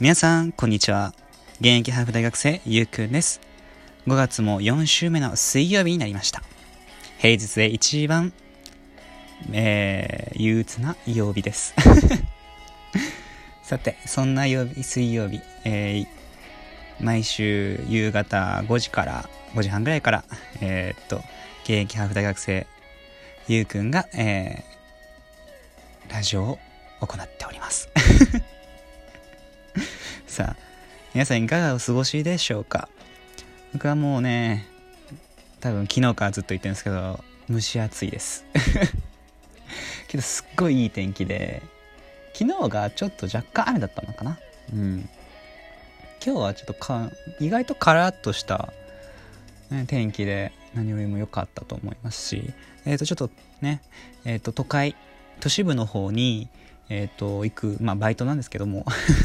皆さん、こんにちは。現役ハーフ大学生、ゆうくんです。5月も4週目の水曜日になりました。平日で一番、えー、憂鬱な曜日です。さて、そんな曜日、水曜日、えー、毎週夕方5時から、5時半ぐらいから、えー、っと、現役ハーフ大学生、ゆうくんが、えー、ラジオを行っております。さあ、皆さんいかがお過ごしでしょうか？僕はもうね、多分昨日からずっと言ってるんですけど、蒸し暑いです。けどすっごいいい天気で、昨日がちょっと若干雨だったのかな？うん。今日はちょっとか、意外とカラッとした、ね、天気で何よりも良かったと思いますし、えっ、ー、と、ちょっとね、えっ、ー、と、都会、都市部の方に、えっ、ー、と、行く、まあ、バイトなんですけども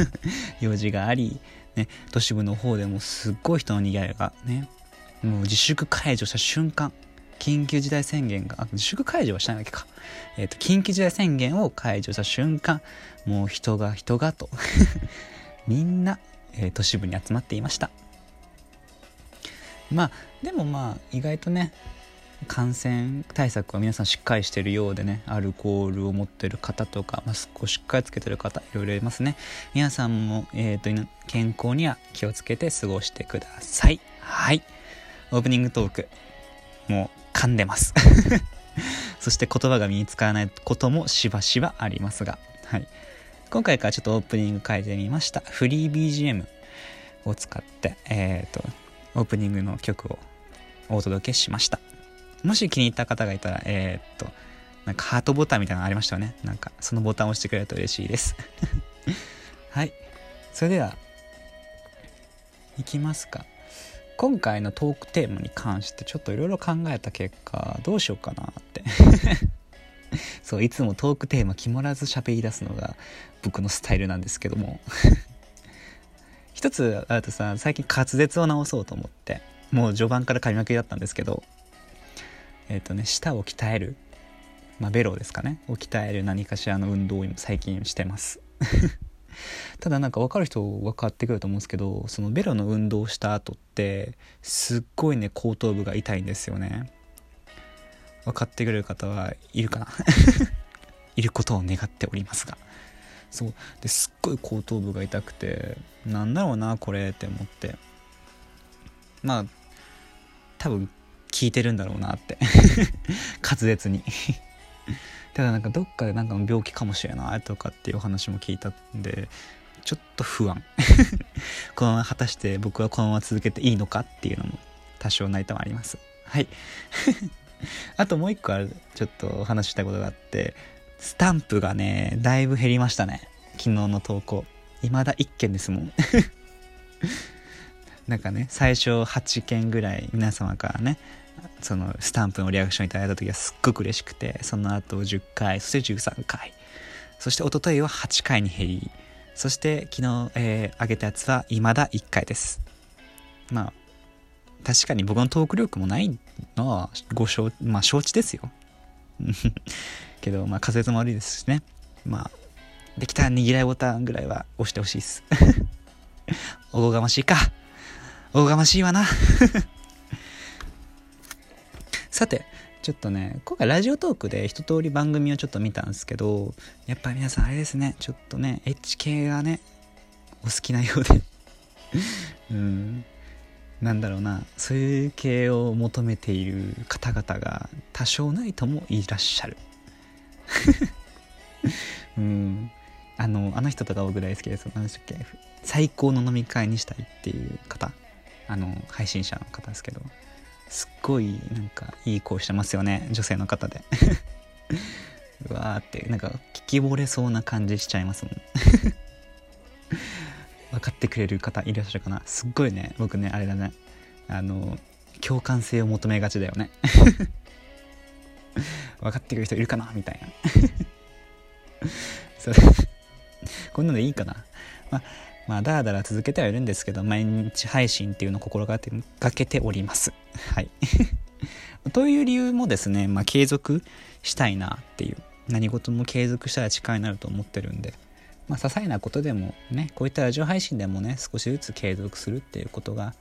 用事があり、ね、都市部の方でもすっごい人の賑わいがね、もう自粛解除した瞬間、緊急事態宣言が、あ、自粛解除はしないわけか。えっ、ー、と、緊急事態宣言を解除した瞬間、もう人が人がと みんな、えー、都市部に集まっていました。まあ、でもまあ、意外とね、感染対策は皆さんしっかりしてるようでねアルコールを持ってる方とかマスクをしっかりつけてる方いろいろいますね。皆さんも、えーと、健康には気をつけて過ごしてください。はい。オープニングトークもう噛んでます。そして言葉が身につかないこともしばしばありますが。はい。今回からちょっとオープニング変えてみました。フリー BGM を使ってえっ、ー、とオープニングの曲をお届けしました。もし気に入った方がいたら、えー、っと、なんかハートボタンみたいなのありましたよね。なんか、そのボタンを押してくれると嬉しいです。はい。それでは、いきますか。今回のトークテーマに関してちょっといろいろ考えた結果、どうしようかなって そう、いつもトークテーマ決まらず喋り出すのが僕のスタイルなんですけども 一つあとさ、最近滑舌を直そうと思って、もう序盤から噛みまくりだったんですけど、えっ、ー、とね舌を鍛える、まあ、ベロですかね。を鍛える何かしらの運動を最近してます。ただなんか分かる人分かってくると思うんですけどそのベロの運動をした後ってすっごいね後頭部が痛いんですよね。分かってくれる方はいるかな？いることを願っておりますが。そう。ですっごい後頭部が痛くてなんだろうなこれって思って。まあ多分聞いてるんだろうなって。滑舌に。ただなんかどっかでなんか病気かもしれないとかっていうお話も聞いたんでちょっと不安。このまま果たして僕はこのまま続けていいのかっていうのも多少泣いたもあります。はい。あともう一個あるちょっとお話したことがあってスタンプがねだいぶ減りましたね。昨日の投稿。未だ1件ですもん。なんかね最初8件ぐらい皆様からねそのスタンプのリアクションいただいた時はすっごく嬉しくてその後10回そして13回そして一昨日は8回に減りそして昨日、えー、上げたやつは未だ1回です。まあ確かに僕のトーク力もないのはご承,、まあ、承知ですよ。けどまあ仮説も悪いですしね。まあできたら握らいボタンぐらいは押してほしいです。おこがましいか。おこがましいわな。さて、ちょっとね、今回ラジオトークで一通り番組をちょっと見たんですけど、やっぱり皆さんあれですね、ちょっとね、エッチ系がね、お好きなようで うん、なんだろうな、そういう系を求めている方々が多少ないともいらっしゃる。うん、あの、あの人とか僕大好きです。何でしたっけ？最高の飲み会にしたいっていう方。あの、配信者の方ですけど。すっごいなんかいい声してますよね女性の方で。うわーってなんか聞き惚れそうな感じしちゃいますもん。分かってくれる方いらっしゃるかな。すっごいね僕ねあれだね。あの共感性を求めがちだよね。分かってくれる人いるかなみたいな。そう。こんなのいいかな。まあまあ、だらだら続けてはいるんですけど、毎日配信っていうのを心がけております。はい。という理由もですね、まあ、継続したいなっていう。何事も継続したら力になると思ってるんで、まあ、些細なことでもねこういったラジオ配信でもね少しずつ継続するっていうことが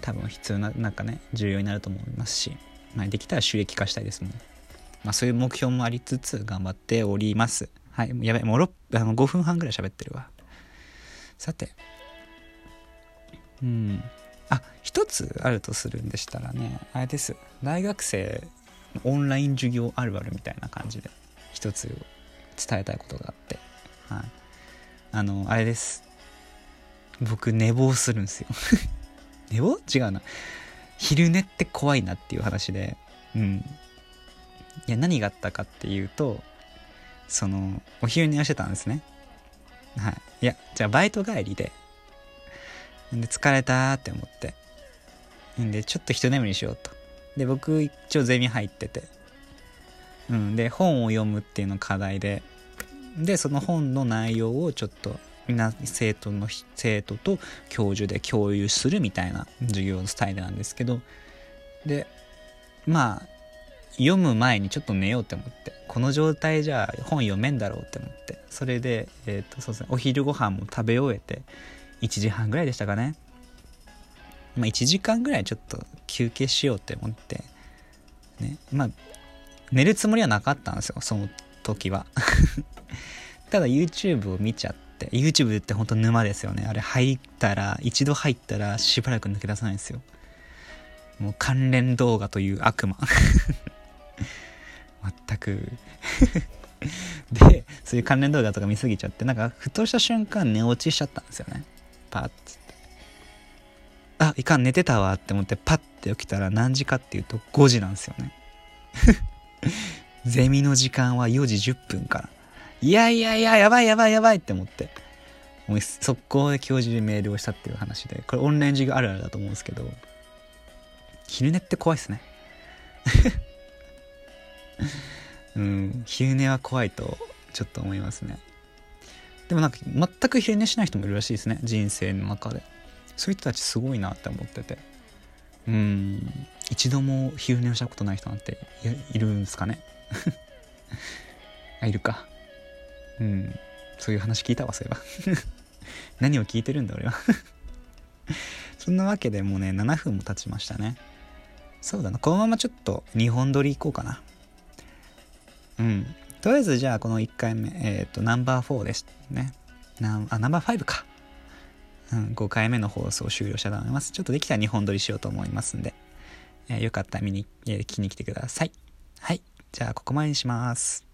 多分必要ななんかね重要になると思いますし、まあ、できたら収益化したいですもん、まあ、そういう目標もありつつ頑張っておりますはいやべもう6あの5分半ぐらい喋ってるわさて。うん。あ一つあるとするんでしたらねあれです。大学生のオンライン授業あるあるみたいな感じで一つ伝えたいことがあって。はい。あのあれです。僕寝坊するんですよ。寝坊？違うな。昼寝って怖いなっていう話で。うん。いや何があったかっていうとそのお昼寝をしてたんですね。はい。いやじゃあバイト帰りで。で疲れたって思って。んでちょっと一眠りしようと。で僕一応ゼミ入ってて。うんで本を読むっていうの課題で。でその本の内容をちょっとみんな生徒の生徒と教授で共有するみたいな授業のスタイルなんですけど。でまあ読む前にちょっと寝ようって思ってこの状態じゃ本読めんだろうって思ってそれで、えーとそうですね、お昼ご飯も食べ終えて1時半ぐらいでしたかね。まあ1時間ぐらいちょっと休憩しようって思ってねまあ寝るつもりはなかったんですよその時は。ただ YouTube を見ちゃって YouTube って本当沼ですよね。あれ入ったら一度入ったらしばらく抜け出さないんですよ。もう関連動画という悪魔。全く。でそういう関連動画とか見すぎちゃってなんかふとした瞬間寝落ちしちゃったんですよね。パッつって。あいかん寝てたわって思ってパッて起きたら何時かっていうと5時なんですよね。ゼミの時間は4時10分から。いやいやいややばいやばいやばいって思って。もう速攻で教授にメールをしたっていう話で。これオンライン授業あるあるだと思うんですけど。昼寝って怖いっすね。うん。昼寝は怖いとちょっと思いますね。でもなんか全く昼寝しない人もいるらしいですね。人生の中で。そういう人たちすごいなって思ってて。うん。一度も昼寝をしたことない人なんているんですかね？あいるか。うん。そういう話聞いたわそういえば。何を聞いてるんだ俺は。そんなわけでもうね7分も経ちましたね。そうだな。このままちょっと2本撮りいこうかな。うんとりあえずじゃあこの1回目えっ、ー、とナンバー4ですねナあナンバー5かうん、5回目の放送終了したいと思います。ちょっとできたら2本撮りしようと思いますんで、えー、よかったら見に、えー、聞きに来てください。はい。じゃあ、ここまでにします。